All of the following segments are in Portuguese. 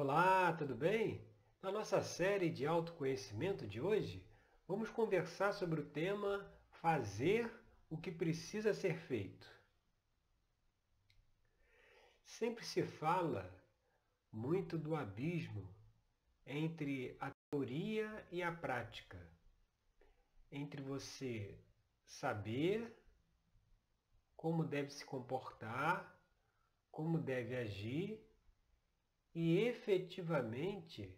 Olá, tudo bem? Na nossa série de autoconhecimento de hoje, vamos conversar sobre o tema Fazer o que precisa ser feito. Sempre se fala muito do abismo entre a teoria e a prática, entre você saber como deve se comportar, como deve agir e efetivamente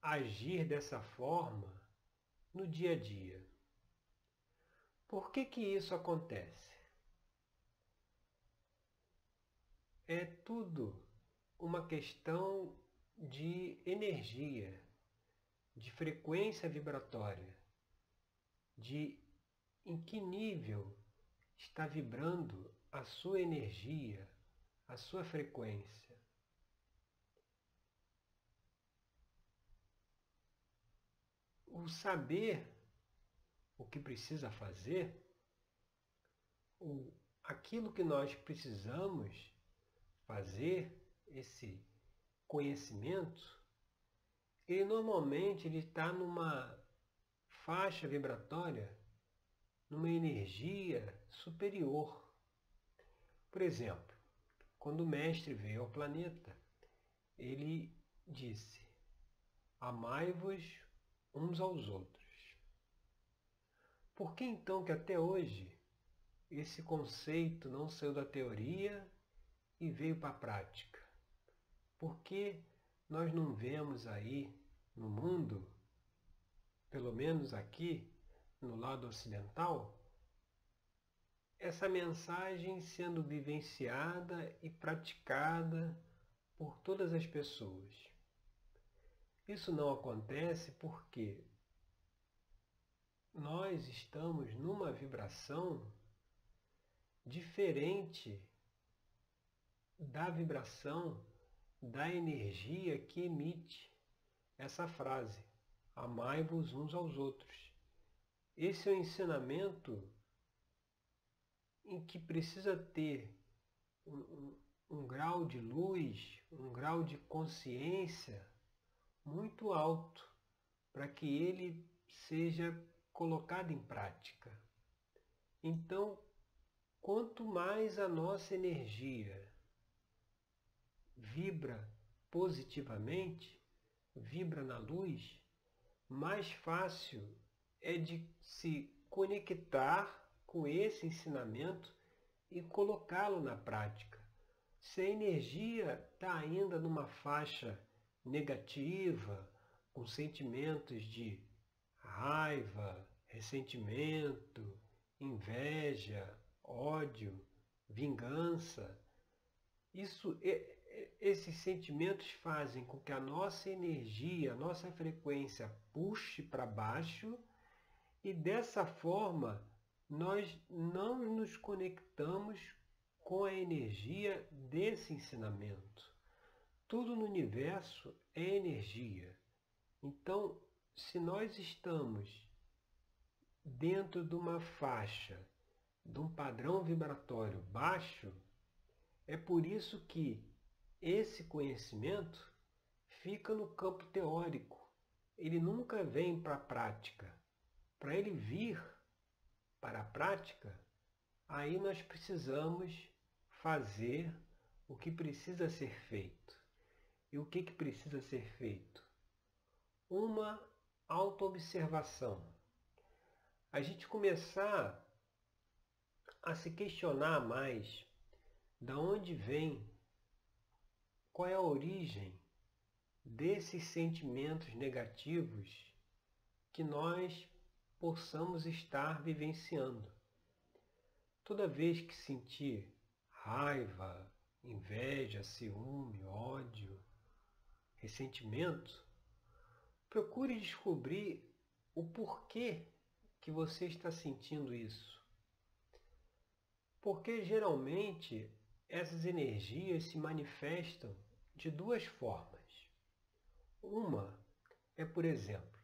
agir dessa forma no dia a dia. Por que que isso acontece? É tudo uma questão de energia, de frequência vibratória, de em que nível está vibrando a sua energia, a sua frequência. O saber o que precisa fazer, o, aquilo que nós precisamos fazer, esse conhecimento, ele normalmente ele está numa faixa vibratória, numa energia superior. Por exemplo, quando o mestre veio ao planeta, ele disse: Amai-vos uns aos outros. Por que então que até hoje esse conceito não saiu da teoria e veio para a prática? Por que nós não vemos aí no mundo, pelo menos aqui no lado ocidental, essa mensagem sendo vivenciada e praticada por todas as pessoas? Isso não acontece porque nós estamos numa vibração diferente da vibração da energia que emite essa frase: amai-vos uns aos outros. Esse é o um ensinamento em que precisa ter um, um, um grau de luz, um grau de consciência muito alto para que ele seja colocado em prática. Então, quanto mais a nossa energia vibra positivamente, vibra na luz, mais fácil é de se conectar com esse ensinamento e colocá-lo na prática. Se a energia está ainda numa faixa negativa, com sentimentos de raiva, ressentimento, inveja, ódio, vingança. Isso, esses sentimentos fazem com que a nossa energia, a nossa frequência puxe para baixo e dessa forma nós não nos conectamos com a energia desse ensinamento. Tudo no universo é energia. Então, se nós estamos dentro de uma faixa, de um padrão vibratório baixo, é por isso que esse conhecimento fica no campo teórico. Ele nunca vem para a prática. Para ele vir para a prática, aí nós precisamos fazer o que precisa ser feito. E o que, que precisa ser feito? Uma autoobservação. A gente começar a se questionar mais da onde vem, qual é a origem desses sentimentos negativos que nós possamos estar vivenciando. Toda vez que sentir raiva, inveja, ciúme, ódio, ressentimento, procure descobrir o porquê que você está sentindo isso. Porque geralmente essas energias se manifestam de duas formas. Uma é, por exemplo,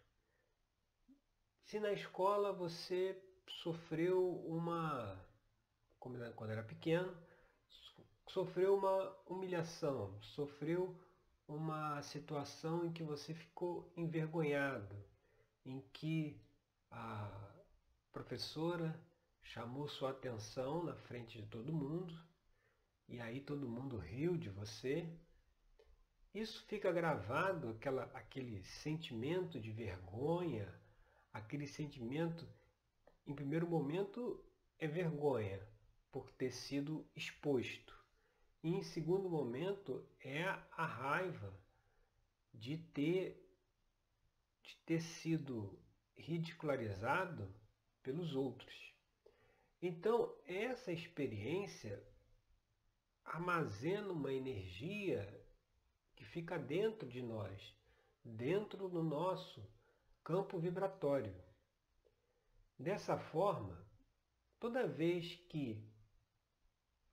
se na escola você sofreu uma, quando era pequeno, sofreu uma humilhação, sofreu uma situação em que você ficou envergonhado, em que a professora chamou sua atenção na frente de todo mundo e aí todo mundo riu de você. Isso fica gravado, aquela, aquele sentimento de vergonha, aquele sentimento, em primeiro momento, é vergonha por ter sido exposto. E em segundo momento é a raiva de ter, de ter sido ridicularizado pelos outros. Então, essa experiência armazena uma energia que fica dentro de nós, dentro do nosso campo vibratório. Dessa forma, toda vez que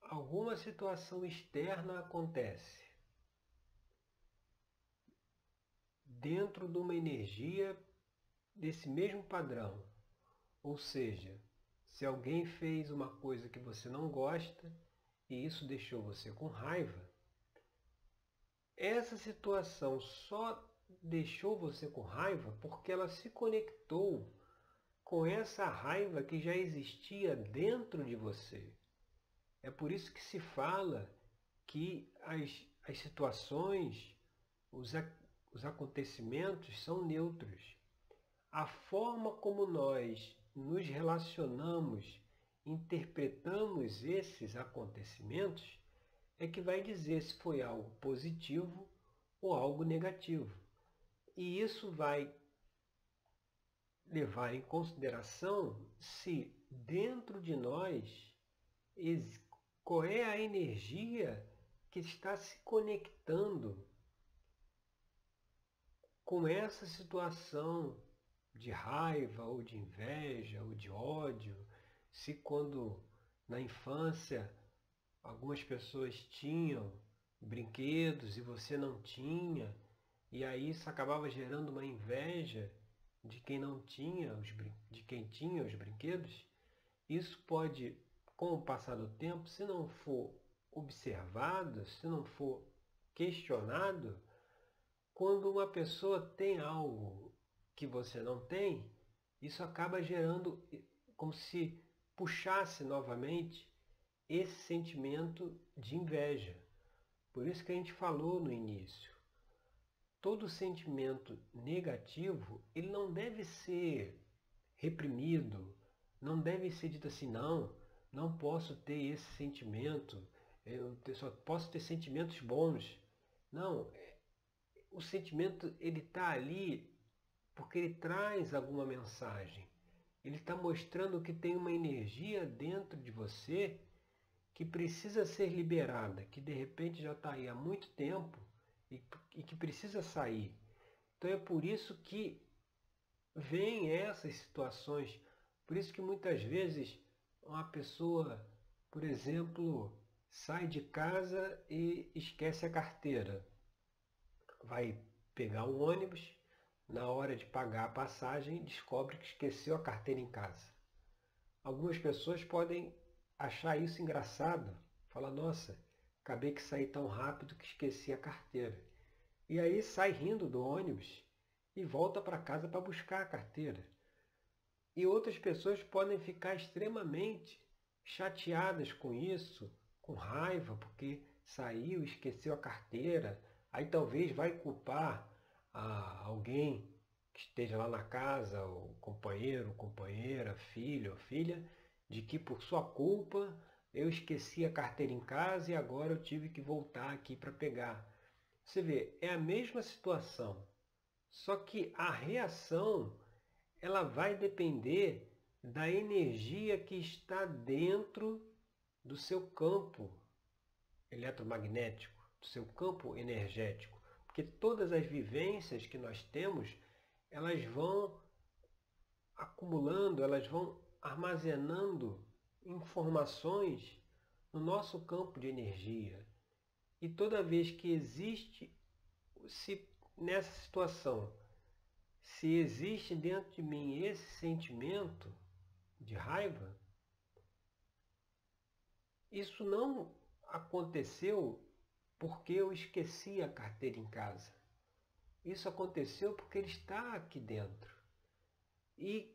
alguma situação externa acontece, dentro de uma energia desse mesmo padrão, ou seja, se alguém fez uma coisa que você não gosta, e isso deixou você com raiva, essa situação só deixou você com raiva porque ela se conectou com essa raiva que já existia dentro de você. É por isso que se fala que as, as situações, os, os acontecimentos são neutros. A forma como nós nos relacionamos interpretamos esses acontecimentos é que vai dizer se foi algo positivo ou algo negativo. E isso vai levar em consideração se dentro de nós qual é a energia que está se conectando com essa situação de raiva ou de inveja ou de ódio? Se quando na infância algumas pessoas tinham brinquedos e você não tinha, e aí isso acabava gerando uma inveja de quem não tinha os, de quem tinha os brinquedos, isso pode, com o passar do tempo, se não for observado, se não for questionado, quando uma pessoa tem algo que você não tem, isso acaba gerando como se puxasse novamente esse sentimento de inveja. Por isso que a gente falou no início. Todo sentimento negativo, ele não deve ser reprimido, não deve ser dito assim, não, não posso ter esse sentimento, eu só posso ter sentimentos bons. Não, o sentimento ele está ali porque ele traz alguma mensagem. Ele está mostrando que tem uma energia dentro de você que precisa ser liberada, que de repente já está aí há muito tempo e, e que precisa sair. Então é por isso que vem essas situações. Por isso que muitas vezes uma pessoa, por exemplo, sai de casa e esquece a carteira. Vai pegar um ônibus, na hora de pagar a passagem, descobre que esqueceu a carteira em casa. Algumas pessoas podem achar isso engraçado, falar, nossa, acabei que saí tão rápido que esqueci a carteira. E aí sai rindo do ônibus e volta para casa para buscar a carteira. E outras pessoas podem ficar extremamente chateadas com isso, com raiva, porque saiu, esqueceu a carteira, aí talvez vai culpar alguém que esteja lá na casa, o companheiro, companheira, filho ou filha, de que por sua culpa eu esqueci a carteira em casa e agora eu tive que voltar aqui para pegar. Você vê, é a mesma situação, só que a reação ela vai depender da energia que está dentro do seu campo eletromagnético, do seu campo energético. Porque todas as vivências que nós temos, elas vão acumulando, elas vão armazenando informações no nosso campo de energia. E toda vez que existe, se nessa situação, se existe dentro de mim esse sentimento de raiva, isso não aconteceu porque eu esqueci a carteira em casa. Isso aconteceu porque ele está aqui dentro. E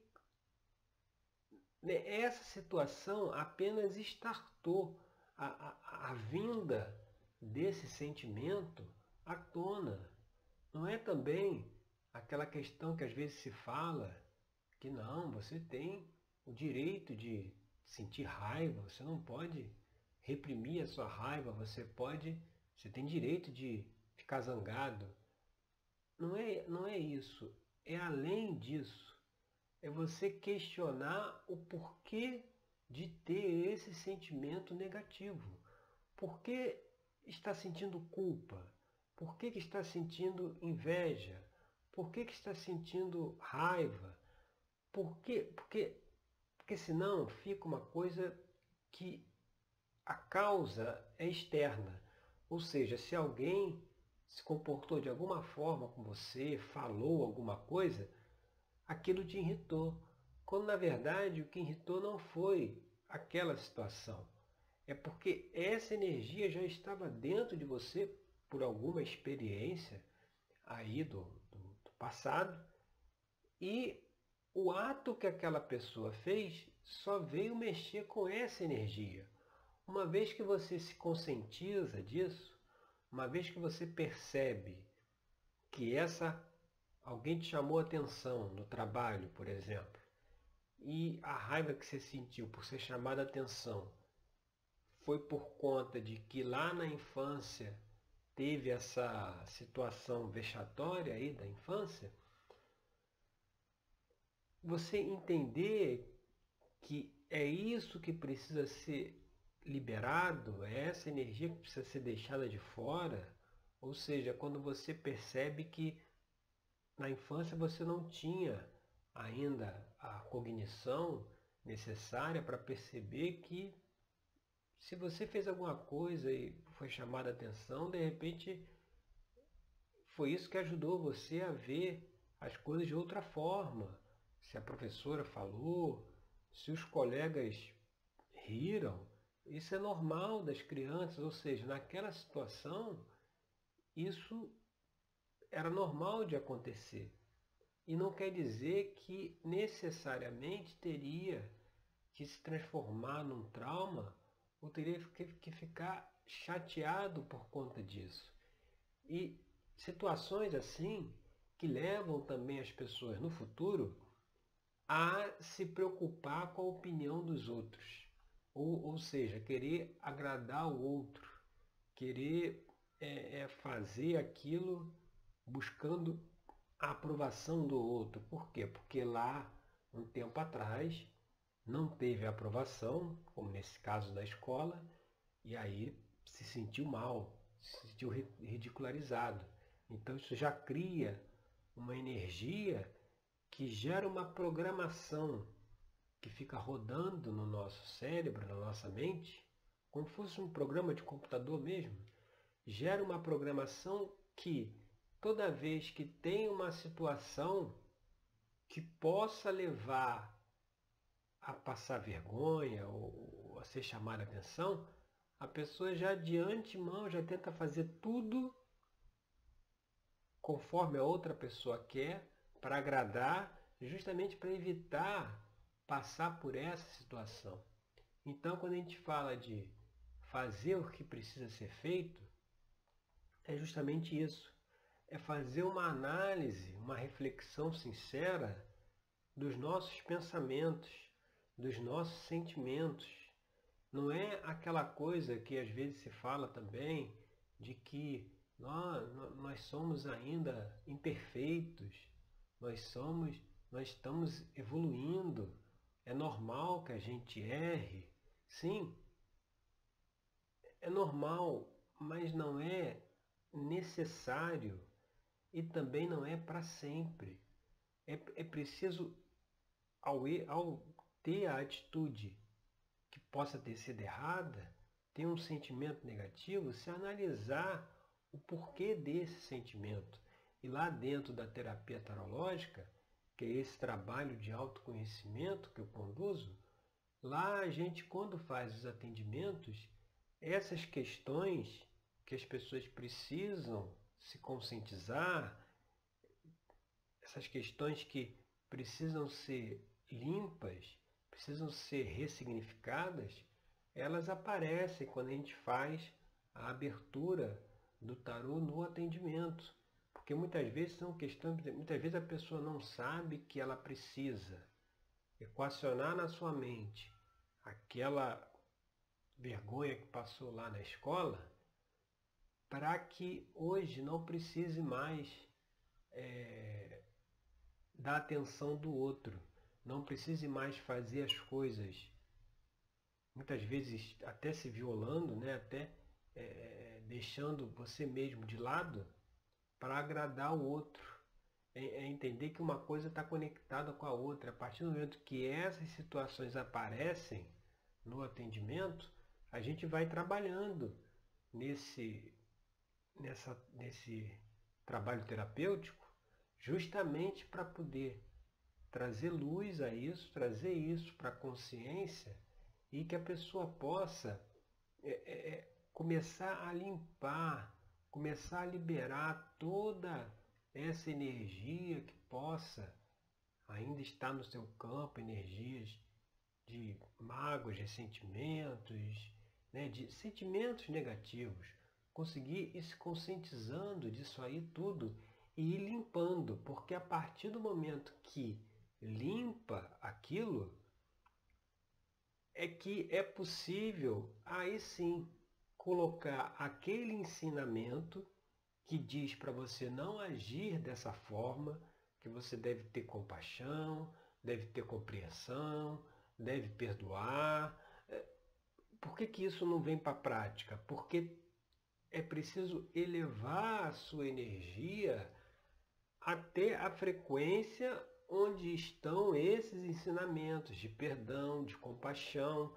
né, essa situação apenas estartou a, a, a vinda desse sentimento à tona. Não é também aquela questão que às vezes se fala que não, você tem o direito de sentir raiva, você não pode reprimir a sua raiva, você pode, você tem direito de ficar zangado. Não é, não é isso, é além disso. É você questionar o porquê de ter esse sentimento negativo. Por que está sentindo culpa? Por que, que está sentindo inveja? Por que, que está sentindo raiva? Por quê? Porque, porque senão fica uma coisa que a causa é externa. Ou seja, se alguém se comportou de alguma forma com você, falou alguma coisa, aquilo te irritou. Quando na verdade o que irritou não foi aquela situação. É porque essa energia já estava dentro de você por alguma experiência aí do, passado e o ato que aquela pessoa fez só veio mexer com essa energia. Uma vez que você se conscientiza disso, uma vez que você percebe que essa alguém te chamou atenção no trabalho, por exemplo, e a raiva que você sentiu por ser chamada atenção foi por conta de que lá na infância teve essa situação vexatória aí da infância, você entender que é isso que precisa ser liberado, é essa energia que precisa ser deixada de fora, ou seja, quando você percebe que na infância você não tinha ainda a cognição necessária para perceber que se você fez alguma coisa e foi chamada a atenção, de repente foi isso que ajudou você a ver as coisas de outra forma. Se a professora falou, se os colegas riram, isso é normal das crianças, ou seja, naquela situação, isso era normal de acontecer. E não quer dizer que necessariamente teria que se transformar num trauma ou teria que ficar chateado por conta disso. E situações assim que levam também as pessoas no futuro a se preocupar com a opinião dos outros. Ou, ou seja, querer agradar o outro, querer é, é fazer aquilo buscando a aprovação do outro. Por quê? Porque lá, um tempo atrás, não teve aprovação, como nesse caso da escola, e aí se sentiu mal, se sentiu ridicularizado. Então isso já cria uma energia que gera uma programação que fica rodando no nosso cérebro, na nossa mente, como fosse um programa de computador mesmo, gera uma programação que toda vez que tem uma situação que possa levar a passar vergonha ou a ser chamada atenção, a pessoa já de antemão já tenta fazer tudo conforme a outra pessoa quer, para agradar, justamente para evitar passar por essa situação. Então, quando a gente fala de fazer o que precisa ser feito, é justamente isso é fazer uma análise, uma reflexão sincera dos nossos pensamentos, dos nossos sentimentos. Não é aquela coisa que às vezes se fala também de que nós, nós somos ainda imperfeitos, nós somos, nós estamos evoluindo, é normal que a gente erre. Sim, é normal, mas não é necessário e também não é para sempre. É, é preciso, ao, ao ter a atitude que possa ter sido errada, ter um sentimento negativo, se analisar o porquê desse sentimento. E lá dentro da terapia tarológica, que é esse trabalho de autoconhecimento que eu conduzo, lá a gente, quando faz os atendimentos, essas questões que as pessoas precisam se conscientizar, essas questões que precisam ser limpas, precisam ser ressignificadas, elas aparecem quando a gente faz a abertura do tarô no atendimento. Porque muitas vezes são questões, muitas vezes a pessoa não sabe que ela precisa equacionar na sua mente aquela vergonha que passou lá na escola, para que hoje não precise mais é, da atenção do outro, não precise mais fazer as coisas, muitas vezes até se violando, né? até é, deixando você mesmo de lado para agradar o outro. É, é entender que uma coisa está conectada com a outra. A partir do momento que essas situações aparecem no atendimento, a gente vai trabalhando nesse, nessa, nesse trabalho terapêutico justamente para poder trazer luz a isso, trazer isso para a consciência e que a pessoa possa é, é, é, começar a limpar, começar a liberar toda essa energia que possa ainda estar no seu campo, energias de mágoas, ressentimentos, né, de sentimentos negativos. Conseguir ir se conscientizando disso aí tudo e ir limpando, porque a partir do momento que limpa aquilo, é que é possível aí sim colocar aquele ensinamento que diz para você não agir dessa forma, que você deve ter compaixão, deve ter compreensão, deve perdoar, por que, que isso não vem para a prática? Porque é preciso elevar a sua energia até a frequência onde estão esses ensinamentos de perdão, de compaixão,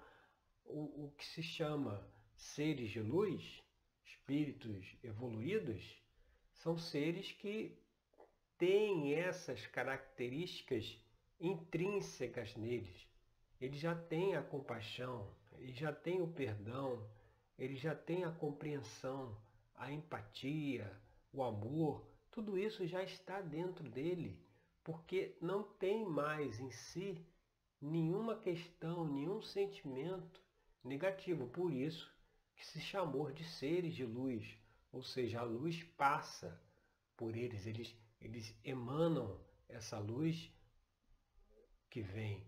o, o que se chama seres de luz, espíritos evoluídos, são seres que têm essas características intrínsecas neles. Eles já têm a compaixão, ele já tem o perdão, ele já tem a compreensão, a empatia, o amor, tudo isso já está dentro dele, porque não tem mais em si nenhuma questão, nenhum sentimento negativo. Por isso que se chamou de seres de luz, ou seja, a luz passa por eles, eles, eles emanam essa luz que vem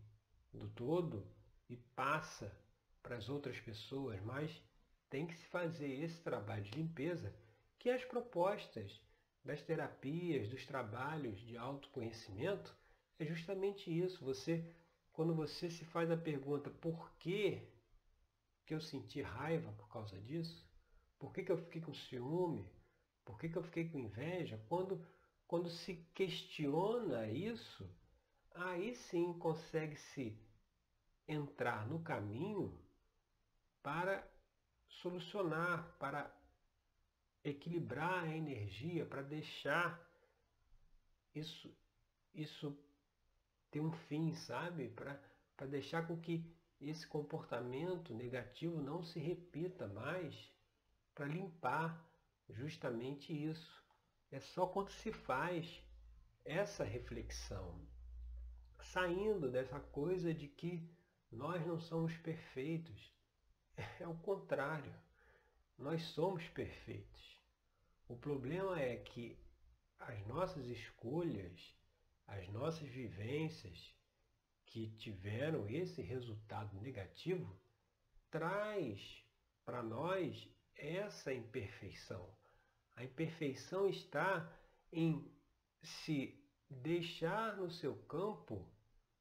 do todo e passa para as outras pessoas, mas tem que se fazer esse trabalho de limpeza que as propostas das terapias, dos trabalhos de autoconhecimento é justamente isso. Você, quando você se faz a pergunta por que, que eu senti raiva por causa disso, por que, que eu fiquei com ciúme, por que, que eu fiquei com inveja, quando, quando se questiona isso, aí sim consegue se entrar no caminho para solucionar, para equilibrar a energia, para deixar isso, isso ter um fim, sabe? Para, deixar com que esse comportamento negativo não se repita mais, para limpar justamente isso. É só quando se faz essa reflexão, saindo dessa coisa de que nós não somos perfeitos, é o contrário. Nós somos perfeitos. O problema é que as nossas escolhas, as nossas vivências que tiveram esse resultado negativo, traz para nós essa imperfeição. A imperfeição está em se deixar no seu campo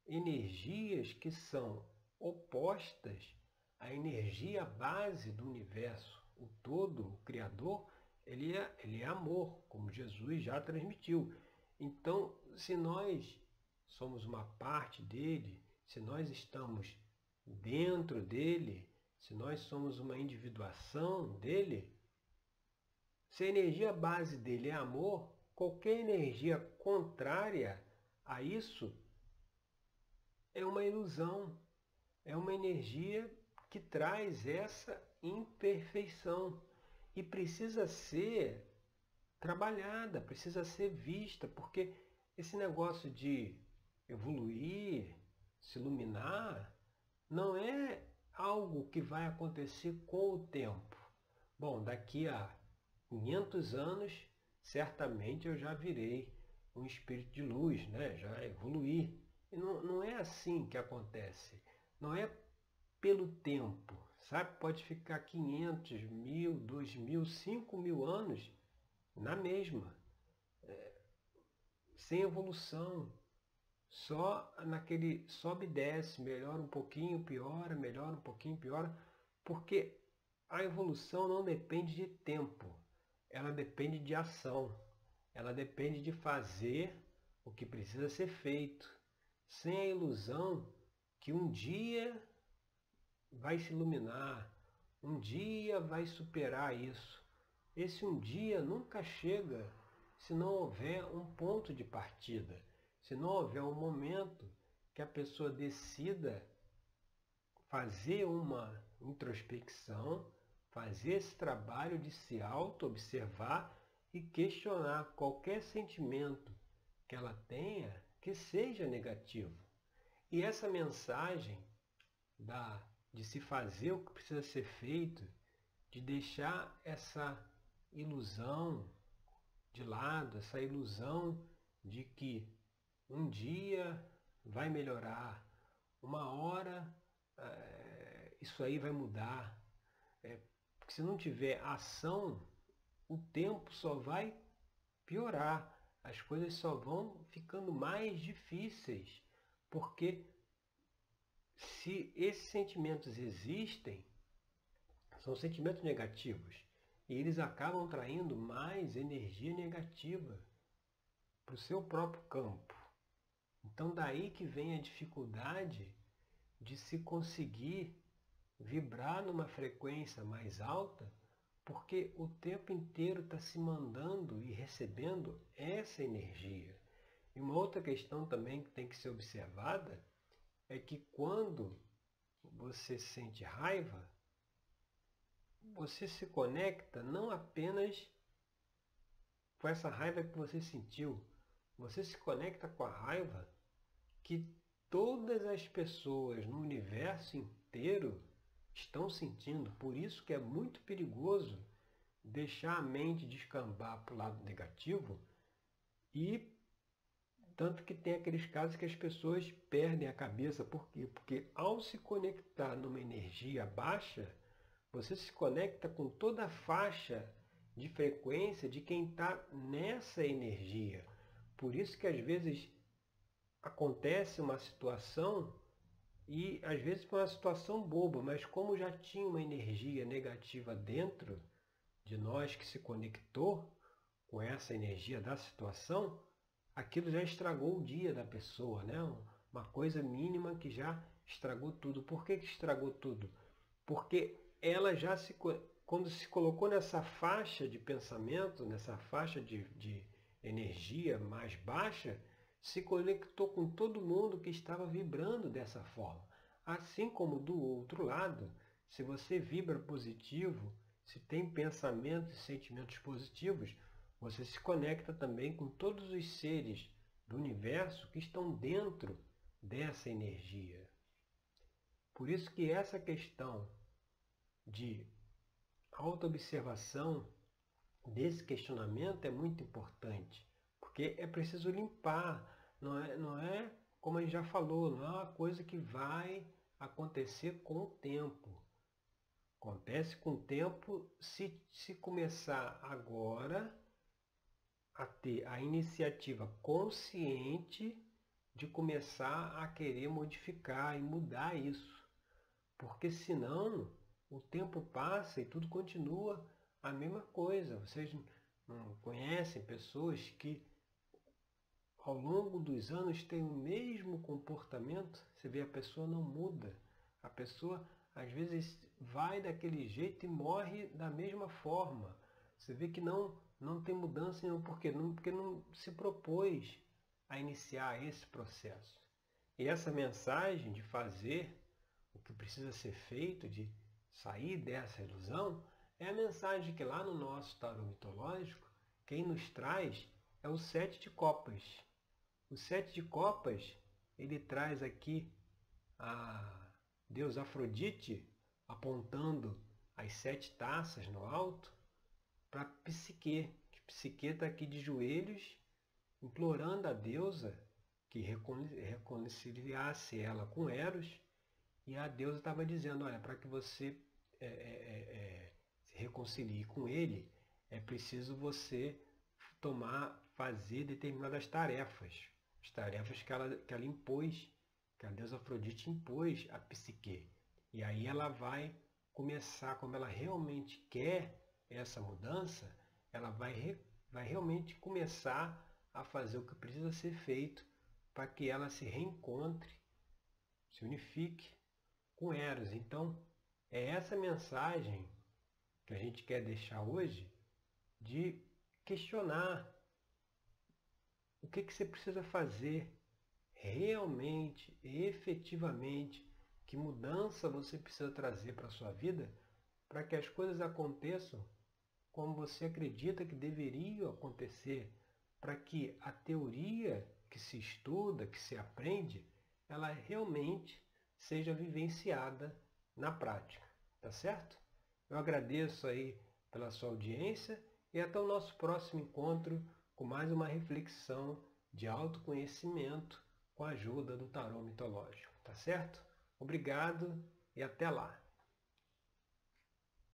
energias que são opostas a energia base do universo, o todo, o Criador, ele é, ele é amor, como Jesus já transmitiu. Então, se nós somos uma parte dele, se nós estamos dentro dele, se nós somos uma individuação dele, se a energia base dele é amor, qualquer energia contrária a isso é uma ilusão, é uma energia que traz essa imperfeição. E precisa ser trabalhada, precisa ser vista, porque esse negócio de evoluir, se iluminar, não é algo que vai acontecer com o tempo. Bom, daqui a 500 anos, certamente eu já virei um espírito de luz, né? já evoluí. E não, não é assim que acontece. Não é pelo tempo, sabe? Pode ficar 500, mil, 2 mil, 5 mil anos na mesma, é, sem evolução, só naquele sobe e desce, melhora um pouquinho, piora, melhora um pouquinho, piora, porque a evolução não depende de tempo, ela depende de ação, ela depende de fazer o que precisa ser feito, sem a ilusão que um dia vai se iluminar, um dia vai superar isso. Esse um dia nunca chega se não houver um ponto de partida, se não houver um momento que a pessoa decida fazer uma introspecção, fazer esse trabalho de se auto-observar e questionar qualquer sentimento que ela tenha que seja negativo. E essa mensagem da, de se fazer o que precisa ser feito, de deixar essa ilusão de lado, essa ilusão de que um dia vai melhorar, uma hora é, isso aí vai mudar. É, porque se não tiver ação, o tempo só vai piorar, as coisas só vão ficando mais difíceis, porque se esses sentimentos existem, são sentimentos negativos. E eles acabam traindo mais energia negativa para o seu próprio campo. Então daí que vem a dificuldade de se conseguir vibrar numa frequência mais alta, porque o tempo inteiro está se mandando e recebendo essa energia. E uma outra questão também que tem que ser observada é que quando você sente raiva, você se conecta não apenas com essa raiva que você sentiu, você se conecta com a raiva que todas as pessoas no universo inteiro estão sentindo. Por isso que é muito perigoso deixar a mente descambar para o lado negativo e tanto que tem aqueles casos que as pessoas perdem a cabeça. Por quê? Porque ao se conectar numa energia baixa, você se conecta com toda a faixa de frequência de quem está nessa energia. Por isso que às vezes acontece uma situação e às vezes uma situação boba, mas como já tinha uma energia negativa dentro de nós que se conectou com essa energia da situação, aquilo já estragou o dia da pessoa, né? Uma coisa mínima que já estragou tudo. Por que, que estragou tudo? Porque ela já se quando se colocou nessa faixa de pensamento, nessa faixa de, de energia mais baixa, se conectou com todo mundo que estava vibrando dessa forma. Assim como do outro lado, se você vibra positivo, se tem pensamentos e sentimentos positivos, você se conecta também com todos os seres do universo que estão dentro dessa energia. Por isso que essa questão de autoobservação desse questionamento é muito importante, porque é preciso limpar, não é, não é como a gente já falou, não é uma coisa que vai acontecer com o tempo. Acontece com o tempo se, se começar agora a ter a iniciativa consciente de começar a querer modificar e mudar isso. Porque senão o tempo passa e tudo continua a mesma coisa. Vocês não conhecem pessoas que ao longo dos anos têm o mesmo comportamento? Você vê, a pessoa não muda. A pessoa às vezes vai daquele jeito e morre da mesma forma. Você vê que não, não tem mudança nenhuma. Por quê? Não, porque não se propôs a iniciar esse processo. E essa mensagem de fazer o que precisa ser feito, de sair dessa ilusão É a mensagem que lá no nosso tarô mitológico, quem nos traz é o sete de copas. O sete de copas, ele traz aqui a Deus Afrodite apontando as sete taças no alto para Psique, que Psique está aqui de joelhos, implorando a deusa que reconciliasse ela com Eros, e a deusa estava dizendo, olha, para que você é, é, é, é, se reconcilie com ele, é preciso você tomar, fazer determinadas tarefas, as tarefas que ela, que ela impôs, que a deusa Afrodite impôs a Psique. E aí ela vai começar, como ela realmente quer essa mudança, ela vai, vai realmente começar a fazer o que precisa ser feito para que ela se reencontre, se unifique com Eros. Então, é essa mensagem que a gente quer deixar hoje de questionar o que, que você precisa fazer realmente, efetivamente, que mudança você precisa trazer para a sua vida para que as coisas aconteçam como você acredita que deveriam acontecer, para que a teoria que se estuda, que se aprende, ela realmente seja vivenciada na prática, tá certo? Eu agradeço aí pela sua audiência e até o nosso próximo encontro com mais uma reflexão de autoconhecimento com a ajuda do tarô mitológico, tá certo? Obrigado e até lá!